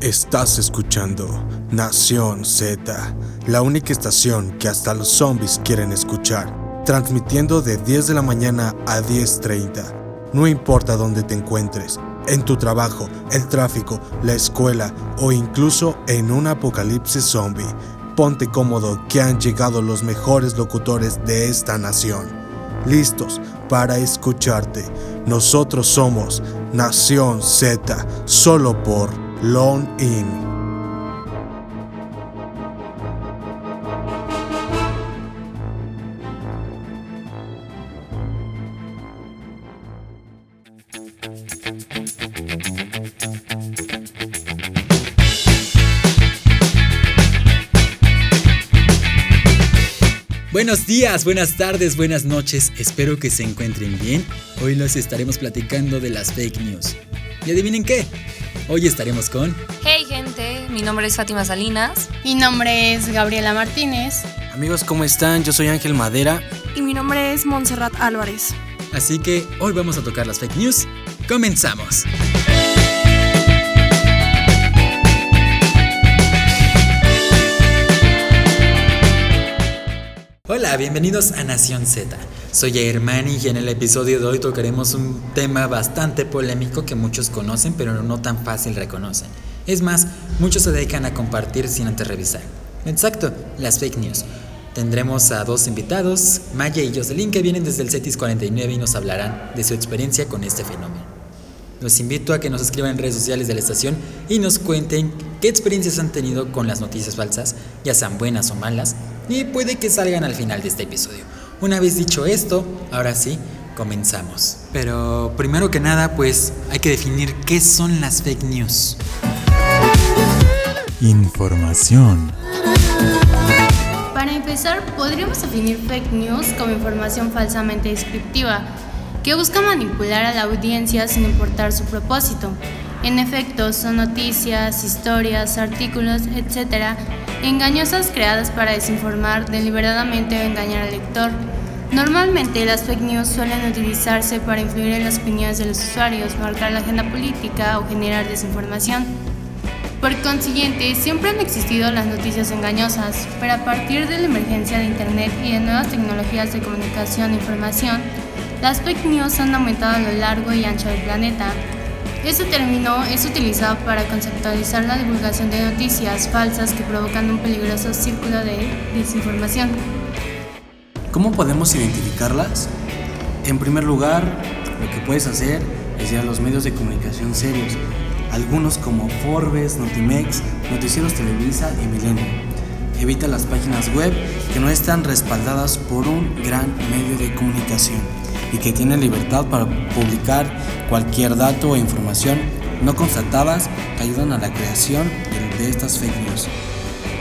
Estás escuchando Nación Z, la única estación que hasta los zombies quieren escuchar, transmitiendo de 10 de la mañana a 10.30. No importa dónde te encuentres, en tu trabajo, el tráfico, la escuela o incluso en un apocalipsis zombie, ponte cómodo que han llegado los mejores locutores de esta nación, listos para escucharte. Nosotros somos Nación Z, solo por Lone In. Buenos días, buenas tardes, buenas noches, espero que se encuentren bien. Hoy les estaremos platicando de las fake news. ¿Y adivinen qué? Hoy estaremos con... Hey gente, mi nombre es Fátima Salinas. Mi nombre es Gabriela Martínez. Amigos, ¿cómo están? Yo soy Ángel Madera. Y mi nombre es Montserrat Álvarez. Así que hoy vamos a tocar las fake news. Comenzamos. Hola, bienvenidos a Nación Z. Soy Hermani y en el episodio de hoy tocaremos un tema bastante polémico que muchos conocen pero no tan fácil reconocen. Es más, muchos se dedican a compartir sin antes revisar. Exacto, las fake news. Tendremos a dos invitados, Maya y Jocelyn, que vienen desde el CETIS 49 y nos hablarán de su experiencia con este fenómeno. Los invito a que nos escriban en redes sociales de la estación y nos cuenten qué experiencias han tenido con las noticias falsas, ya sean buenas o malas, y puede que salgan al final de este episodio. Una vez dicho esto, ahora sí, comenzamos. Pero primero que nada, pues hay que definir qué son las fake news. Información. Para empezar, podríamos definir fake news como información falsamente descriptiva, que busca manipular a la audiencia sin importar su propósito. En efecto, son noticias, historias, artículos, etc., engañosas creadas para desinformar deliberadamente o engañar al lector. Normalmente las fake news suelen utilizarse para influir en las opiniones de los usuarios, marcar la agenda política o generar desinformación. Por consiguiente, siempre han existido las noticias engañosas, pero a partir de la emergencia de Internet y de nuevas tecnologías de comunicación e información, las fake news han aumentado a lo largo y ancho del planeta. Este término es utilizado para conceptualizar la divulgación de noticias falsas que provocan un peligroso círculo de desinformación. ¿Cómo podemos identificarlas? En primer lugar, lo que puedes hacer es ir a los medios de comunicación serios, algunos como Forbes, Notimex, Noticieros Televisa y Milenio. Evita las páginas web que no están respaldadas por un gran medio de comunicación y que tienen libertad para publicar cualquier dato o información no constatadas que ayudan a la creación de estas fake news.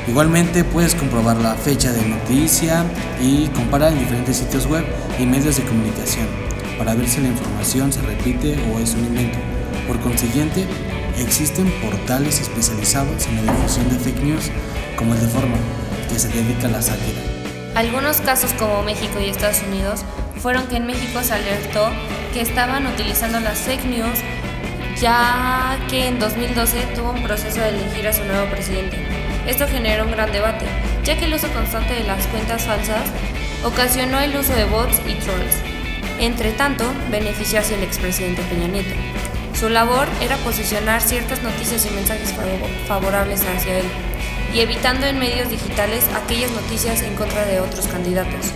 Igualmente puedes comprobar la fecha de noticia y comparar en diferentes sitios web y medios de comunicación para ver si la información se repite o es un invento. Por consiguiente, existen portales especializados en la difusión de fake news como el de Forma, que se dedica a la sátira. Algunos casos como México y Estados Unidos fueron que en México se alertó que estaban utilizando las fake news ya que en 2012 tuvo un proceso de elegir a su nuevo presidente. Esto generó un gran debate, ya que el uso constante de las cuentas falsas ocasionó el uso de bots y trolls. Entre tanto, benefició hacia el expresidente Peña Nieto. Su labor era posicionar ciertas noticias y mensajes favorables hacia él, y evitando en medios digitales aquellas noticias en contra de otros candidatos.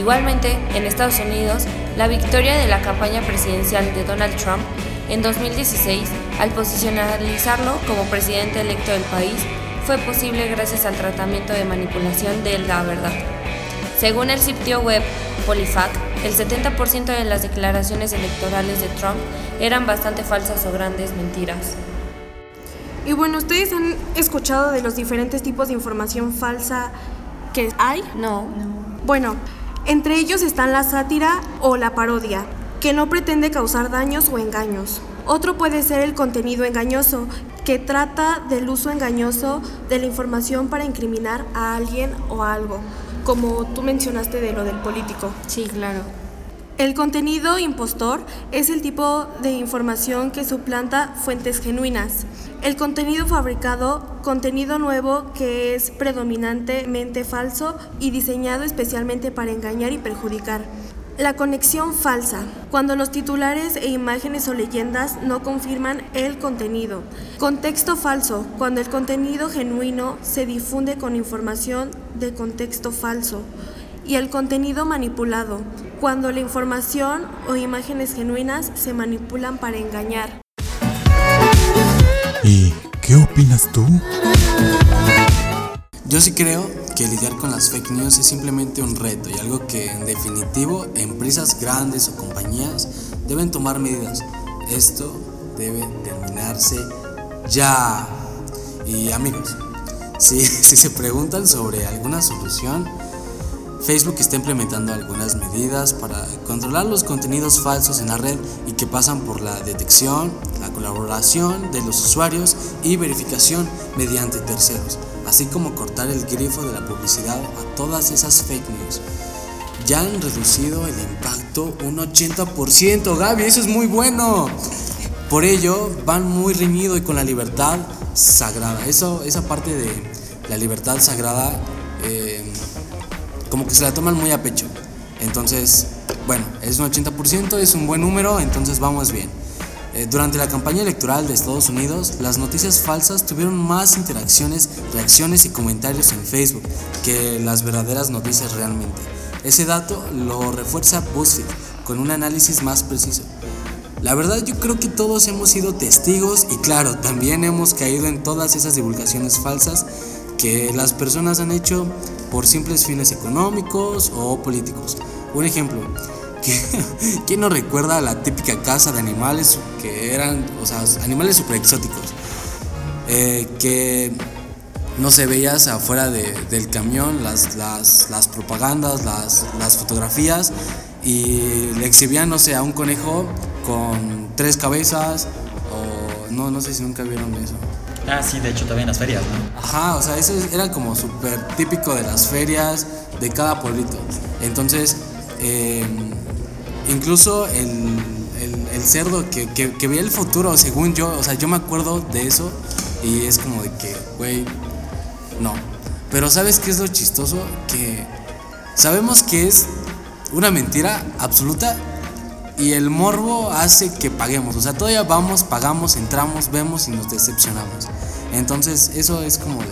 Igualmente, en Estados Unidos, la victoria de la campaña presidencial de Donald Trump en 2016, al posicionalizarlo como presidente electo del país, fue posible gracias al tratamiento de manipulación de la verdad. Según el sitio web PoliFact, el 70% de las declaraciones electorales de Trump eran bastante falsas o grandes mentiras. Y bueno, ¿ustedes han escuchado de los diferentes tipos de información falsa que hay? No. Bueno, entre ellos están la sátira o la parodia, que no pretende causar daños o engaños. Otro puede ser el contenido engañoso, que trata del uso engañoso de la información para incriminar a alguien o algo, como tú mencionaste de lo del político. Sí, claro. El contenido impostor es el tipo de información que suplanta fuentes genuinas. El contenido fabricado, contenido nuevo que es predominantemente falso y diseñado especialmente para engañar y perjudicar. La conexión falsa, cuando los titulares e imágenes o leyendas no confirman el contenido. Contexto falso, cuando el contenido genuino se difunde con información de contexto falso. Y el contenido manipulado, cuando la información o imágenes genuinas se manipulan para engañar. ¿Y qué opinas tú? Yo sí creo que lidiar con las fake news es simplemente un reto y algo que en definitivo empresas grandes o compañías deben tomar medidas. Esto debe terminarse ya. Y amigos, si, si se preguntan sobre alguna solución, Facebook está implementando algunas medidas para controlar los contenidos falsos en la red y que pasan por la detección, la colaboración de los usuarios y verificación mediante terceros, así como cortar el grifo de la publicidad a todas esas fake news. Ya han reducido el impacto un 80%, Gaby, eso es muy bueno. Por ello, van muy reñido y con la libertad sagrada. Eso, esa parte de la libertad sagrada eh, como que se la toman muy a pecho. Entonces, bueno, es un 80%, es un buen número, entonces vamos bien. Eh, durante la campaña electoral de Estados Unidos, las noticias falsas tuvieron más interacciones, reacciones y comentarios en Facebook que las verdaderas noticias realmente. Ese dato lo refuerza BuzzFeed con un análisis más preciso. La verdad yo creo que todos hemos sido testigos y claro, también hemos caído en todas esas divulgaciones falsas que las personas han hecho por simples fines económicos o políticos. Un ejemplo, ¿quién no recuerda la típica casa de animales que eran, o sea, animales super exóticos? Eh, que no se veías afuera del camión las, las, propagandas, las, las, fotografías y le exhibían, no sé, a un conejo con tres cabezas o no, no sé si nunca vieron eso. Ah, sí, de hecho en las ferias, ¿no? Ajá, o sea, eso era como súper típico de las ferias, de cada pueblito. Entonces, em, incluso el, el, cerdo que, que, que, veía el futuro, según yo, o sea, yo me acuerdo de eso y es como de que, güey, no. Pero ¿sabes qué es lo chistoso? Que sabemos que es una mentira absoluta y el morbo hace que paguemos. O sea, todavía vamos, pagamos, entramos, vemos y nos decepcionamos. Entonces, eso es como de.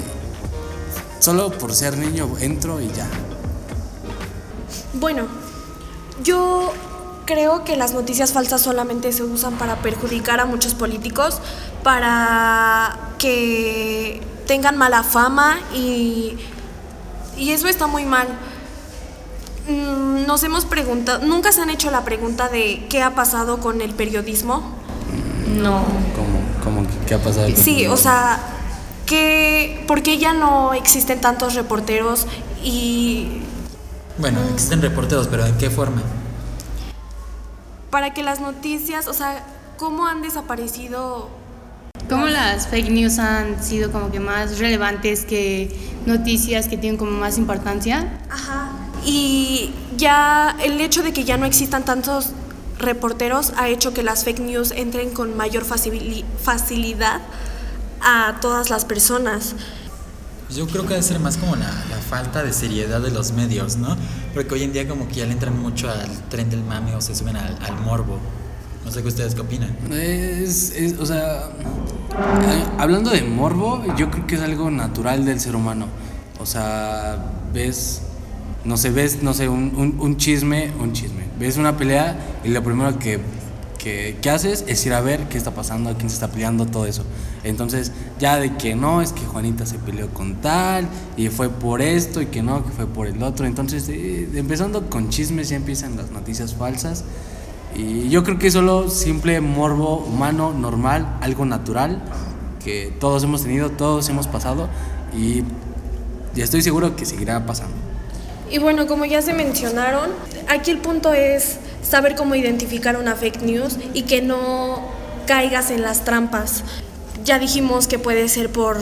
Solo por ser niño entro y ya. Bueno, yo creo que las noticias falsas solamente se usan para perjudicar a muchos políticos, para que tengan mala fama y, y eso está muy mal. Mm, nos hemos preguntado, ¿nunca se han hecho la pregunta de qué ha pasado con el periodismo? No. ¿Cómo, cómo qué ha pasado? sí, o sea, que, ¿por qué ya no existen tantos reporteros y... Bueno, existen reporteros, pero ¿en qué forma? Para que las noticias, o sea, ¿cómo han desaparecido? ¿Cómo las fake news han sido como que más relevantes que noticias que tienen como más importancia? Ajá. Y ya el hecho de que ya no existan tantos reporteros ha hecho que las fake news entren con mayor facilidad a todas las personas. Yo creo que debe ser más como la, falta de seriedad de los medios, ¿no? Porque hoy en día como que ya le entran mucho al tren del mame o se suben al, morbo. No sé qué ustedes qué opinan. Es, es, o sea, hablando de morbo, yo creo que es algo natural del ser humano. O sea, ves no sé, ves, no sé, un, un, chisme, un chisme. Ves una pelea y lo primero que, que, haces es ir a ver qué está pasando, a quién se está peleando, todo eso. Entonces, ya de que no, es que Juanita se peleó con tal y fue por esto y que no, que fue por el otro. Entonces, eh, empezando con chismes ya empiezan las noticias falsas. Y yo creo que es solo simple morbo humano, normal, algo natural, que todos hemos tenido, todos hemos pasado y, y estoy seguro que seguirá pasando. Y bueno, como ya se mencionaron, aquí el punto es saber cómo identificar una fake news y que no caigas en las trampas. Ya dijimos que puede ser por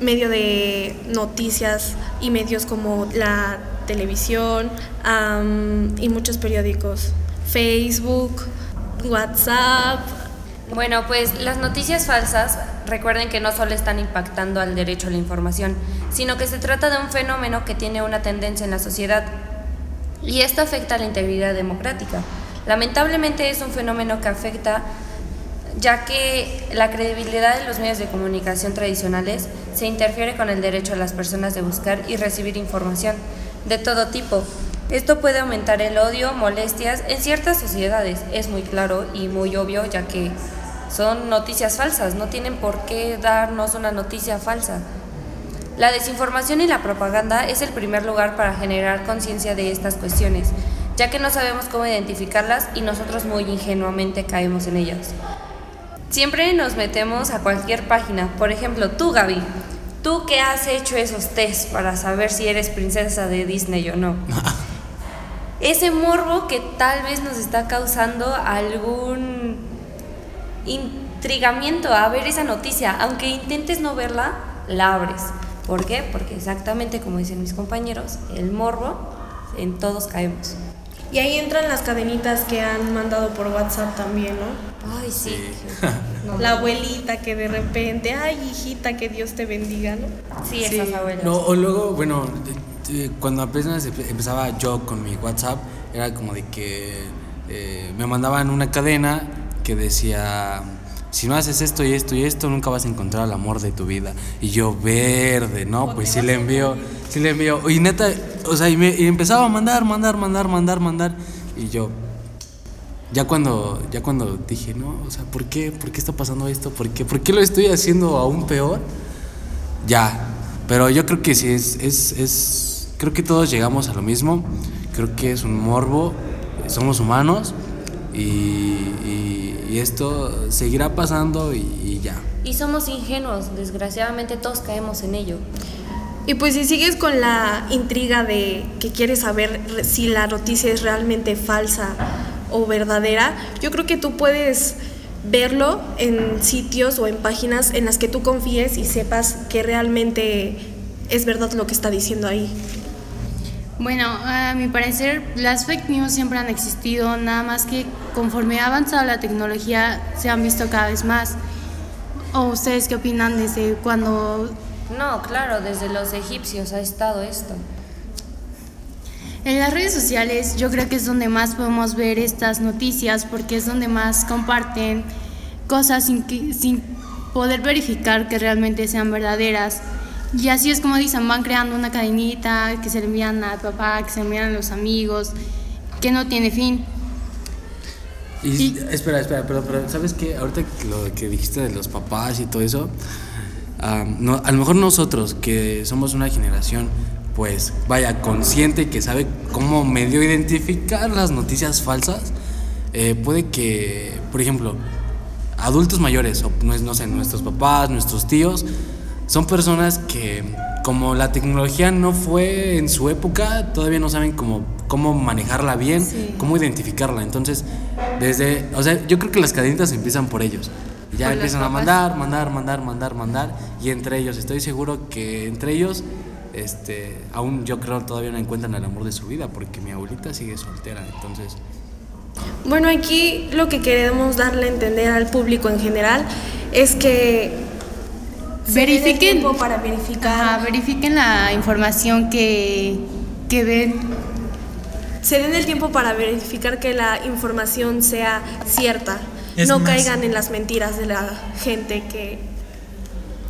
medio de noticias y medios como la televisión y muchos periódicos. Facebook, WhatsApp. Bueno, pues las noticias falsas, recuerden que no solo están impactando al derecho a la información, sino que se trata de un fenómeno que tiene una tendencia en la sociedad y esto afecta a la integridad democrática. Lamentablemente es un fenómeno que afecta ya que la credibilidad de los medios de comunicación tradicionales se interfiere con el derecho a las personas de buscar y recibir información de todo tipo. Esto puede aumentar el odio, molestias en ciertas sociedades, es muy claro y muy obvio ya que son noticias falsas, no tienen por qué darnos una noticia falsa. La desinformación y la propaganda es el primer lugar para generar conciencia de estas cuestiones, ya que no sabemos cómo identificarlas y nosotros muy ingenuamente caemos en ellas. Siempre nos metemos a cualquier página. Por ejemplo, tú, Gaby, tú que has hecho esos tests para saber si eres princesa de Disney o no. Ese morbo que tal vez nos está causando algún intrigamiento a ver esa noticia, aunque intentes no verla, la abres. ¿Por qué? Porque exactamente como dicen mis compañeros, el morbo, en todos caemos. Y ahí entran las cadenitas que han mandado por WhatsApp también, ¿no? Ay, sí. La abuelita que de repente, ay, hijita, que Dios te bendiga, ¿no? Sí, esas abuelas. No, o luego, bueno, cuando apenas empe- empezaba yo con mi WhatsApp, era como de que eh, me mandaban una cadena que decía, si no haces esto y esto y esto, nunca vas a encontrar el amor de tu vida. Y yo, verde, ¿no? Pues sí le envío, sí le envío. Y neta, o sea, y, me, y empezaba a mandar, mandar, mandar, mandar, mandar. Y yo, ya cuando, ya cuando dije, no, o sea, ¿por qué? ¿Por qué está pasando esto? ¿Por qué? ¿Por qué lo estoy haciendo aún peor? Ya, pero yo creo que sí, es, es, es, creo que todos llegamos a lo mismo, creo que es un morbo, somos humanos y, y- y esto seguirá pasando y, y ya. Y somos ingenuos, desgraciadamente todos caemos en ello. Y pues si sigues con la intriga de que quieres saber si la noticia es realmente falsa o verdadera, yo creo que tú puedes verlo en sitios o en páginas en las que tú confíes y sepas que realmente es verdad lo que está diciendo ahí. Bueno, a mi parecer las fake news siempre han existido, nada más que conforme ha avanzado la tecnología se han visto cada vez más. ¿O ustedes qué opinan desde cuando No, claro, desde los egipcios ha estado esto. En las redes sociales yo creo que es donde más podemos ver estas noticias porque es donde más comparten cosas sin, que- sin poder verificar que realmente sean verdaderas. Y así es como dicen, van creando una cadenita que se le envían al papá, que se le envían a los amigos, que no tiene fin. Y, Y- espera, espera, pero, pero ¿sabes qué? Ahorita lo que dijiste de los papás y todo eso, ah, no, a lo mejor nosotros que somos una generación, pues vaya, consciente que sabe cómo medio identificar las noticias falsas, eh, puede que, por ejemplo, adultos mayores, o no, es- no sé, nuestros papás, nuestros tíos, son personas que como la tecnología no fue en su época, todavía no saben cómo, cómo manejarla bien, Sí. cómo identificarla. Entonces, desde, o sea, yo creo que las cadenitas empiezan por ellos. Y ya empiezan a mandar, mandar, mandar, mandar, mandar. Y entre ellos, estoy seguro que entre ellos, este, aún yo creo todavía no encuentran el amor de su vida, porque mi abuelita sigue soltera. Entonces, Bueno, aquí lo que queremos darle a entender al público en general es que Verifiquen. tiempo para verificar, Ajá, verifiquen la información que, que ven. Se den el tiempo para verificar que la información sea cierta. Es no más- caigan en las mentiras de la gente que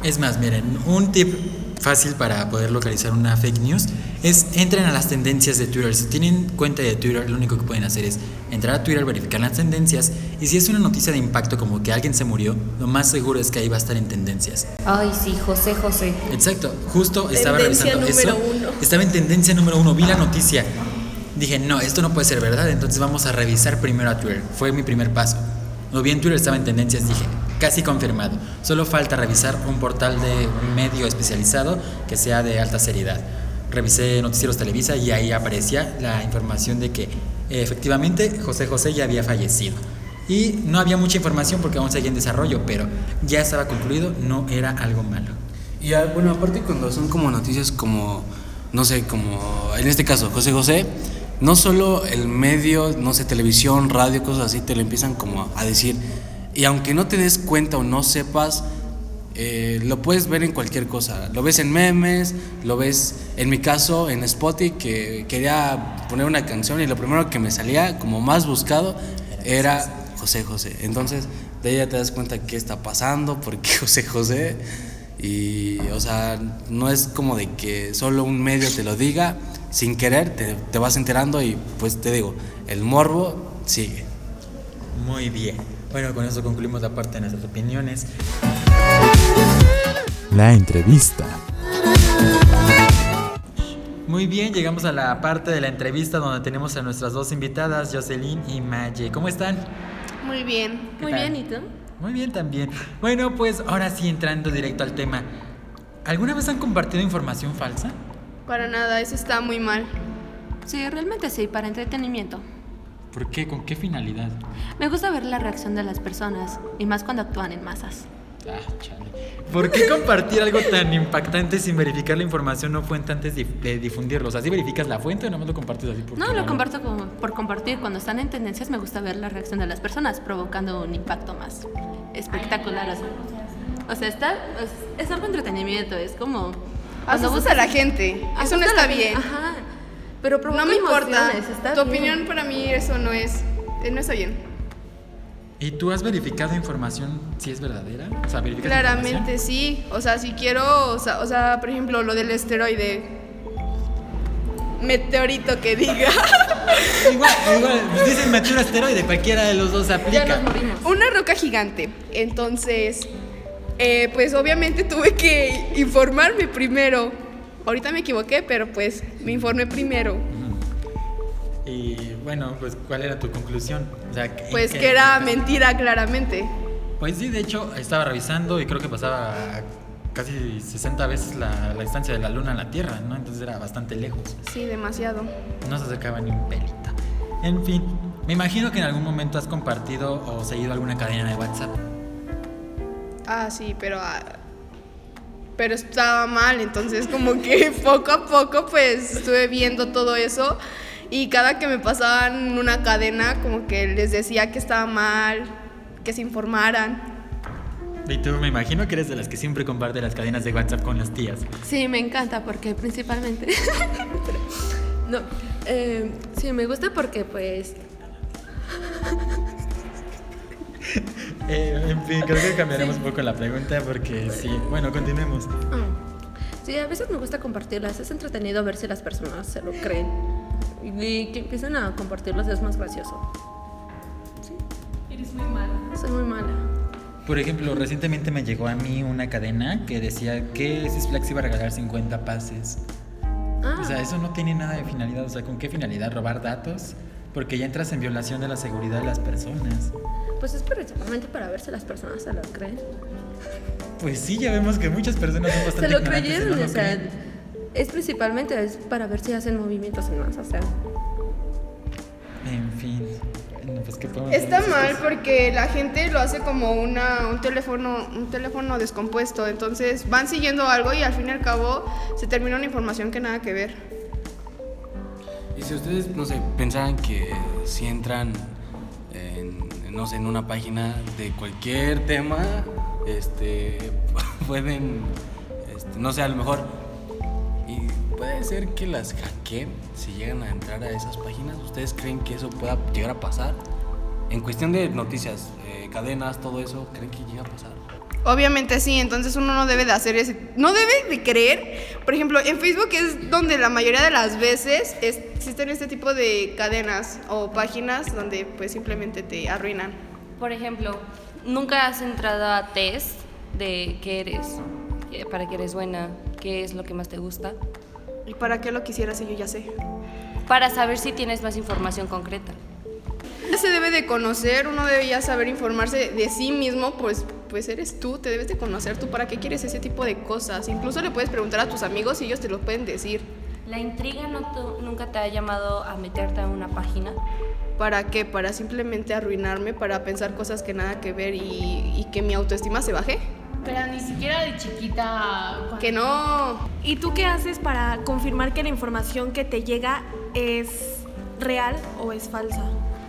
Es más, miren, un tip fácil para poder localizar una fake news es entren a las tendencias de Twitter. Si tienen cuenta de Twitter, lo único que pueden hacer es entrar a Twitter, verificar las tendencias y si es una noticia de impacto como que alguien se murió, lo más seguro es que ahí va a estar en tendencias. Ay, sí, José José. Exacto, justo estaba Tendencia revisando número eso. uno. Estaba en tendencia número uno, vi la noticia. Dije, no, esto no puede ser verdad, entonces vamos a revisar primero a Twitter. Fue mi primer paso. Lo vi en Twitter, estaba en tendencias, dije, casi confirmado. Solo falta revisar un portal de medio especializado que sea de alta seriedad. Revisé Noticieros Televisa y ahí aparecía la información de que efectivamente José José ya había fallecido. Y no había mucha información porque aún seguía en desarrollo, pero ya estaba concluido, no era algo malo. Y ah, bueno, aparte cuando son como noticias como, no sé, como en este caso, José José, no solo el medio, no sé, televisión, radio, cosas así, te lo empiezan como a decir. Y aunque no te des cuenta o no sepas, eh, lo puedes ver en cualquier cosa. Lo ves en memes, lo ves, en mi caso, en Spotify, que quería poner una canción y lo primero que me salía como más buscado era José José. Entonces, de ya te das cuenta qué está pasando, por qué José José. Y, o sea, no es como de que solo un medio te lo diga, sin querer te, te vas enterando y pues te digo, el morbo sigue. Muy bien. Bueno, con eso concluimos la parte de nuestras opiniones. La entrevista. Muy bien, llegamos a la parte de la entrevista donde tenemos a nuestras dos invitadas, Jocelyn y Maye. ¿Cómo están? Muy bien. ¿Qué tal? ¿y tú? Muy bien también. Bueno, pues ahora sí entrando directo al tema. ¿Alguna vez han compartido información falsa? Para nada, eso está muy mal. Sí, realmente sí, para entretenimiento. ¿Por qué? ¿Con qué finalidad? Me gusta ver la reacción de las personas, y más cuando actúan en masas. Ah, chale. ¿Por qué compartir algo tan impactante sin verificar la información no fuente antes de, difundirlo? O sea, ¿sí verificas la fuente o nomás lo compartes así por No, lo comparto como por compartir. Cuando están en tendencias me gusta ver la reacción de las personas, provocando un impacto más espectacular. O sea, o sea está, es, es algo entretenimiento, es como... cuando Asustas a la gente. Eso no está bien. Ajá. Pero No me importa. está Tu bien. opinión para mí eso no es, eh, no está bien. ¿Y tú has verificado información si es verdadera? O sea, ¿verificas Claramente sí. O sea, si quiero, o sea, o sea, por ejemplo, lo del esteroide. Meteorito que diga. Igual, igual, dicen meter un asteroide, cualquiera de los dos Ya aplica. nos morimos. Una roca gigante. Entonces, eh, pues obviamente tuve que informarme primero. Ahorita me equivoqué, pero pues me informé primero. Y bueno, pues ¿cuál era tu conclusión? O sea, ¿en Pues que era mentira, claramente. Pues sí, de hecho, estaba revisando y creo que pasaba casi 60 veces la, la distancia de la Luna a la Tierra, ¿no? Entonces era bastante lejos. Sí, demasiado. No se acercaba ni un pelito. En fin, me imagino que en algún momento has compartido o seguido alguna cadena de WhatsApp. Ah, sí, pero. ah, pero estaba mal, entonces como que poco a poco pues estuve viendo todo eso y cada que me pasaban una cadena como que les decía que estaba mal, que se informaran. Y tú me imagino que eres de las que siempre comparte las cadenas de WhatsApp con las tías. Sí, me encanta porque principalmente... no, eh, sí, me gusta porque pues... Eh, en fin, creo que cambiaremos un poco la pregunta porque sí. Bueno, continuemos. ah, sí, a veces me gusta compartirlas. Es entretenido ver si las personas se lo creen. Y que empiecen a compartirlas es más gracioso. Sí. Eres muy mala. Soy muy mala. Por ejemplo, recientemente me llegó a mí una cadena que decía que Six Flags iba a regalar 50 pases. Ah, O sea, eso no tiene nada de finalidad. O sea, ¿con qué finalidad? ¿Robar datos? Porque ya entras en violación de la seguridad de las personas. pues es principalmente para ver si las personas se lo creen. Pues sí, ya vemos que muchas personas son bastante Se lo no creyeron, lo o sea, creen. es principalmente es para ver si hacen movimientos en masa, o sea. En fin. Bueno, pues, ¿qué podemos Está mal porque la gente lo hace como una, un, teléfono, un teléfono descompuesto, entonces van siguiendo algo y al fin y al cabo se termina una información que nada que ver. Y si ustedes, no sé, pensaran que si entran en, no sé, en una página de cualquier tema, este, pueden, este, no sé, a lo mejor, y puede ser que las hackeen si llegan a entrar a esas páginas. ¿Ustedes creen que eso pueda llegar a pasar? En cuestión de noticias, eh, cadenas, todo eso, ¿creen que llega a pasar? Obviamente sí, entonces uno no debe de hacer ese, no debe de creer, por ejemplo, en Facebook es donde la mayoría de las veces es- existen este tipo de cadenas o páginas donde pues simplemente te arruinan. Por ejemplo, nunca has entrado a test de qué eres, para qué eres buena, qué es lo que más te gusta, ¿Y para qué lo quisieras si yo ya sé? para saber si tienes más información concreta. Se debe de conocer, uno debe ya saber informarse de sí mismo, pues, pues eres tú, te debes de conocer tú para qué quieres ese tipo de cosas. Incluso le puedes preguntar a tus amigos y ellos te lo pueden decir. ¿La intriga no nunca te ha llamado a meterte a una página? ¿Para qué? Para simplemente arruinarme, para pensar cosas que nada que ver y, y que mi autoestima se baje. Pero ni siquiera de chiquita. cuando- Que no. ¿Y tú qué haces para confirmar que la información que te llega es real o es falsa?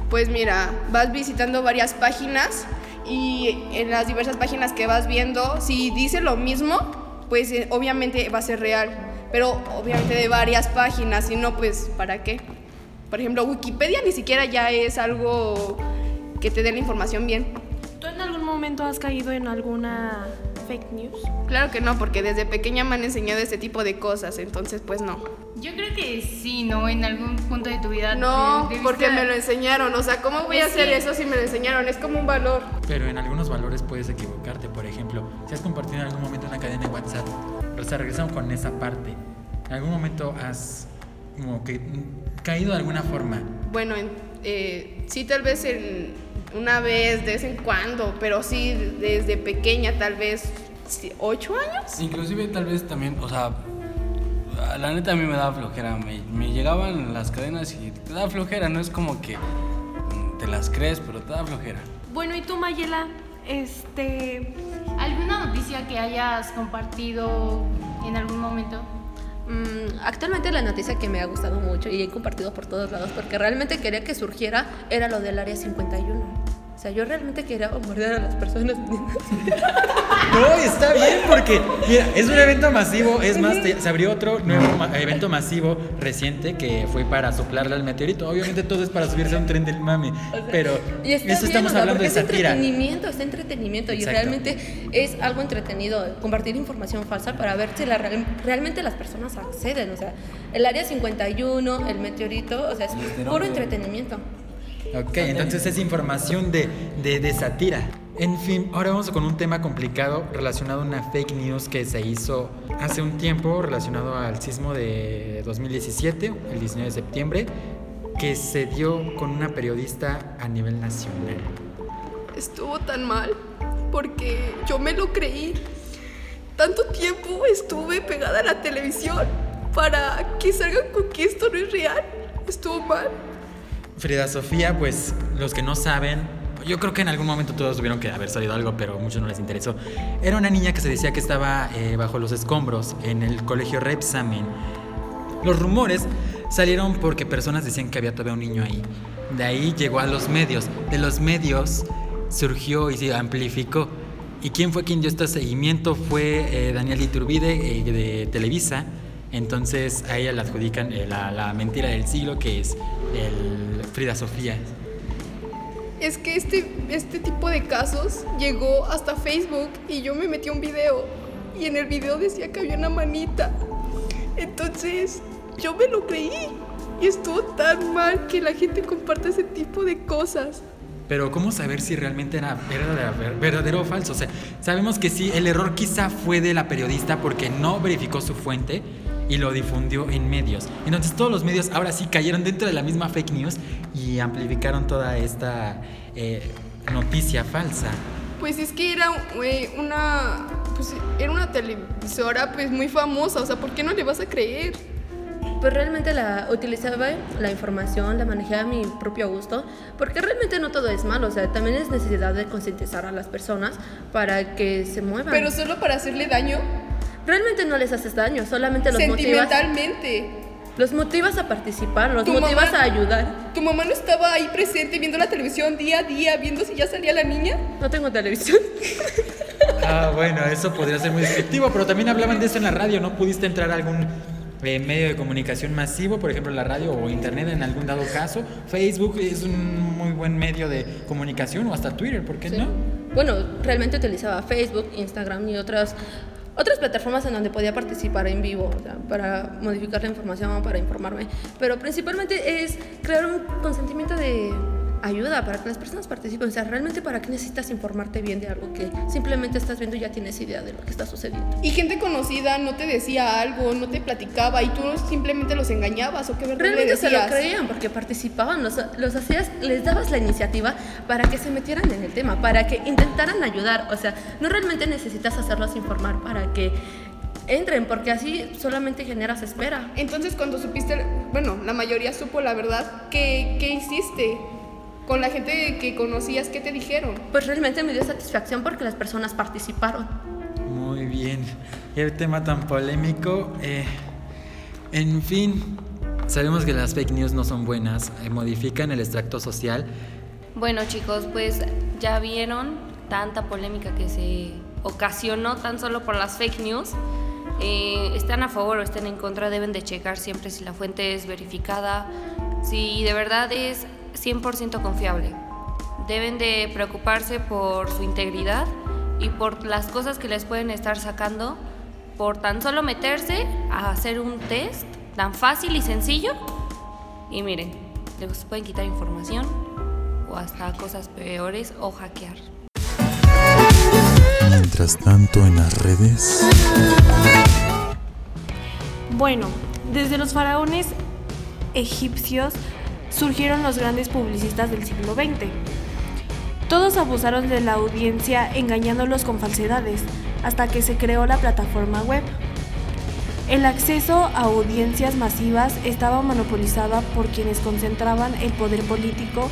Pues mira, vas visitando varias páginas y en las diversas páginas que vas viendo, si dice lo mismo, pues eh, obviamente va a ser real, pero obviamente de varias páginas, si no, pues ¿para qué? Por ejemplo, Wikipedia ni siquiera ya es algo que te dé la información bien. ¿Tú en algún momento has caído en alguna fake news? Claro que no, porque desde pequeña me han enseñado este tipo de cosas, entonces pues no. Yo creo que sí, ¿no? En algún punto de tu vida. No, porque me lo enseñaron, o sea, ¿cómo voy a hacer eso si me lo enseñaron? Es como un valor. Pero en algunos valores puedes equivocarte. Por ejemplo, si has compartido en algún momento una cadena de WhatsApp, o sea, regresamos con esa parte. ¿En algún momento has como que caído de alguna forma? Bueno, en- eh, sí, tal vez en una vez, de vez en cuando, pero sí desde pequeña, tal vez ocho años. Inclusive tal vez también, o sea, la neta a mí me daba flojera, me, me llegaban las cadenas y te da flojera, no es como que te las crees, pero te da flojera. Bueno, ¿y tú, Mayela? Este. ¿Alguna noticia que hayas compartido en algún momento? Mm, actualmente la noticia que me ha gustado mucho y he compartido por todos lados porque realmente quería que surgiera era lo del área 51. O sea, yo realmente quería bombardear a las personas. No, está bien porque, mira, es un evento masivo. Es más, te- se abrió otro nuevo ma- evento masivo reciente que fue para soplarle al meteorito. Obviamente todo es para subirse a un tren del mame, pero Y está eso bien, estamos o sea, hablando de porque sátira. Es entretenimiento, es entretenimiento y Exacto. realmente es algo entretenido compartir información falsa para ver si la real- realmente las personas acceden. O sea, el área 51, el meteorito, o sea, es puro entretenimiento. Ok, entonces es información de, de, de sátira. En fin, ahora vamos con un tema complicado relacionado a una fake news que se hizo hace un tiempo relacionado al sismo de 2017, el 19 de septiembre, que se dio con una periodista a nivel nacional. Estuvo tan mal porque yo me lo creí. Tanto tiempo estuve pegada a la televisión para que salgan con que esto no es real. Estuvo mal. Frida Sofía, pues los que no saben, yo creo que en algún momento todos tuvieron que haber salido algo, pero muchos no les interesó. Era una niña que se decía que estaba eh, bajo los escombros en el colegio Repsamen. Los rumores salieron porque personas decían que había todavía un niño ahí. De ahí llegó a los medios. De los medios surgió y se amplificó. ¿Y quién fue quien dio este seguimiento? Fue eh, Daniel Iturbide eh, de Televisa. Entonces a ella le adjudican eh, la, la mentira del siglo que es el Frida Sofía. Es que este, este tipo de casos llegó hasta Facebook y yo me metí a un video y en el video decía que había una manita. Entonces yo me lo creí y estuvo tan mal que la gente comparte ese tipo de cosas. Pero ¿cómo saber si realmente era verdadero, verdadero o falso? O sea, sabemos que sí, el error quizá fue de la periodista porque no verificó su fuente y lo difundió en medios. Entonces todos los medios ahora sí cayeron dentro de la misma fake news y amplificaron toda esta eh, noticia falsa. Pues es que era una pues era una televisora pues muy famosa, o sea, ¿por qué no le vas a creer? Pues realmente la utilizaba la información, la manejaba a mi propio gusto, porque realmente no todo es malo, o sea, también es necesidad de concientizar a las personas para que se muevan. Pero solo para hacerle daño realmente no les haces daño, solamente los motivas, sentimentalmente. los motivas a participar, los Tu motivas mamá- a ayudar. ¿Tu mamá no estaba ahí presente viendo la televisión día a día, viendo si ya salía la niña? No tengo televisión. Ah, bueno, eso podría ser muy descriptivo, pero también hablaban de eso en la radio, ¿no? ¿Pudiste entrar a algún eh, medio de comunicación masivo, por ejemplo la radio o internet en algún dado caso? Facebook es un muy buen medio de comunicación o hasta Twitter, ¿por qué no? Bueno, realmente utilizaba Facebook, Instagram y otras otras plataformas en donde podía participar en vivo, o sea, para modificar la información, para informarme. Pero principalmente es crear un consentimiento de ayuda para que las personas participen. O sea, realmente para qué necesitas informarte bien de algo que simplemente estás viendo y ya tienes idea de lo que está sucediendo. Y gente conocida no te decía algo, no te platicaba y tú simplemente los engañabas o qué verdad le Realmente se lo creían porque participaban, los, los hacías, les dabas la iniciativa para que se metieran en el tema, para que intentaran ayudar. O sea, no realmente necesitas hacerlos informar para que entren, porque así solamente generas espera. Entonces cuando supiste, bueno, la mayoría supo la verdad, ¿qué, qué hiciste? Con la gente que conocías, ¿qué te dijeron? Pues realmente me dio satisfacción porque las personas participaron. Muy bien. Qué tema tan polémico. Eh, en fin, Sabemos que las fake news no son buenas, eh, modifican el extracto social. Bueno chicos, pues ya vieron tanta polémica que se ocasionó tan solo por las fake news. Eh, están a favor o estén en contra, deben de checar siempre si la fuente es verificada, si de verdad es 100% confiable. Deben de preocuparse por su integridad y por las cosas que les pueden estar sacando por tan solo meterse a hacer un test tan fácil y sencillo. Y miren, les pueden quitar información o hasta cosas peores o hackear. Mientras tanto en las redes. Bueno, desde los faraones egipcios surgieron los grandes publicistas del siglo XX. Todos abusaron de la audiencia engañándolos con falsedades, hasta que se creó la plataforma web. El acceso a audiencias masivas estaba monopolizada por quienes concentraban el poder político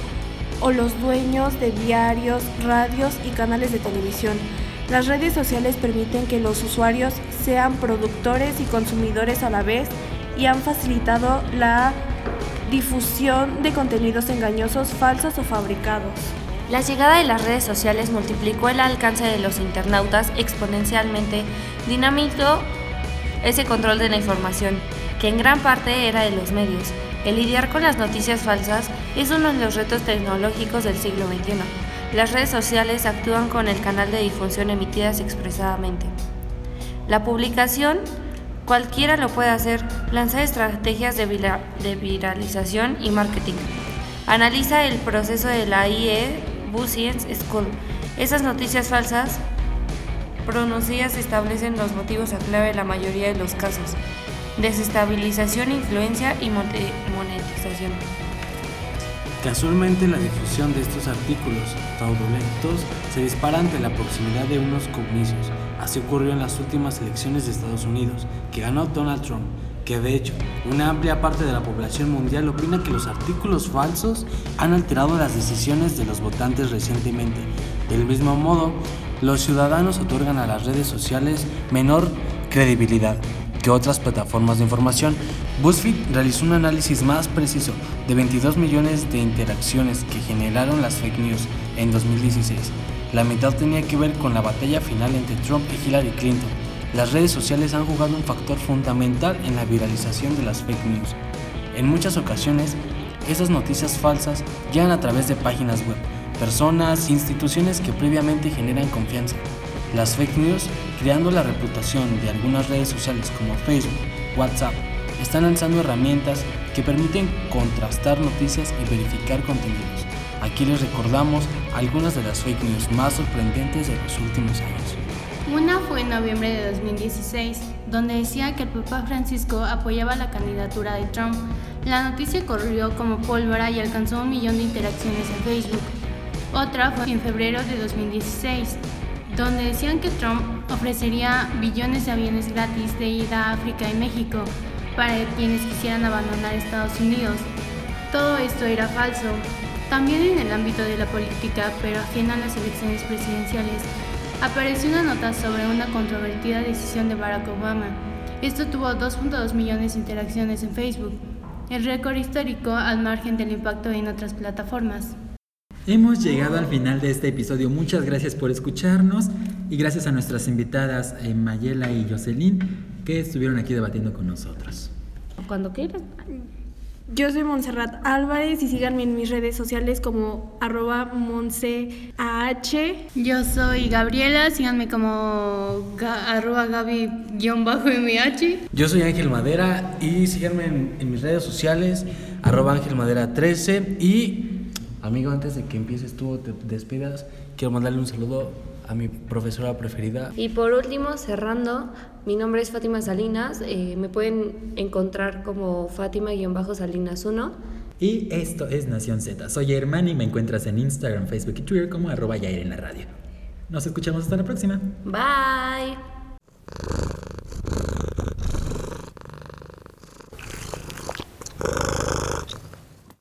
o los dueños de diarios, radios y canales de televisión. Las redes sociales permiten que los usuarios sean productores y consumidores a la vez y han facilitado la difusión de contenidos engañosos, falsos o fabricados. La llegada de las redes sociales multiplicó el alcance de los internautas exponencialmente, dinamizó ese control de la información, que en gran parte era de los medios. El lidiar con las noticias falsas es uno de los retos tecnológicos del siglo XXI. Las redes sociales actúan con el canal de difusión emitidas expresadamente. La publicación, cualquiera lo puede hacer, lanza estrategias de, viralización y marketing. Analiza el proceso de la IE Science School. Esas noticias falsas pronunciadas establecen los motivos a clave de la mayoría de los casos. Desestabilización, influencia y monetización. Casualmente la difusión de estos artículos fraudulentos se dispara ante la proximidad de unos comicios. Así ocurrió en las últimas elecciones de Estados Unidos, que ganó Donald Trump que de hecho una amplia parte de la población mundial opina que los artículos falsos han alterado las decisiones de los votantes recientemente. Del mismo modo, los ciudadanos otorgan a las redes sociales menor credibilidad que otras plataformas de información. BuzzFeed realizó un análisis más preciso de 22 millones de interacciones que generaron las fake news en 2016. La mitad tenía que ver con la batalla final entre Trump y Hillary Clinton las redes sociales han jugado un factor fundamental en la viralización de las fake news. En muchas ocasiones, esas noticias falsas llegan a través de páginas web, personas, instituciones que previamente generan confianza. Las fake news, creando la reputación de algunas redes sociales como Facebook, WhatsApp, están lanzando herramientas que permiten contrastar noticias y verificar contenidos. Aquí les recordamos algunas de las fake news más sorprendentes de los últimos años. Una fue en noviembre de 2016, donde decía que el Papa Francisco apoyaba la candidatura de Trump. La noticia corrió como pólvora y alcanzó un millón de interacciones en Facebook. Otra fue en febrero de 2016, donde decían que Trump ofrecería billones de aviones gratis de ida a África y México para quienes quisieran abandonar Estados Unidos. Todo esto era falso. También en el ámbito de la política, pero ajena a las elecciones presidenciales, apareció una nota sobre una controvertida decisión de Barack Obama. Esto tuvo 2.2 millones de interacciones en Facebook, el récord histórico al margen del impacto en otras plataformas. Hemos llegado al final de este episodio. Muchas gracias por escucharnos y gracias a nuestras invitadas eh, Mayela y Jocelyn que estuvieron aquí debatiendo con nosotros. Cuando quieras. Yo soy Montserrat Álvarez y síganme en mis redes sociales como arroba monseah. Yo soy Gabriela, síganme como arroba gaby-mh. Yo soy Ángel Madera y síganme en, mis redes sociales arroba Ángel Madera 13 y amigo antes de que empieces tú te despidas quiero mandarle un saludo a mi profesora preferida. Y por último, cerrando, mi nombre es Fátima Salinas, eh, me pueden encontrar como Fátima-Salinas 1. Y esto es Nación Z. Soy Herman y me encuentras en Instagram, Facebook y Twitter como arroba Yair en la radio. Nos escuchamos hasta la próxima. Bye.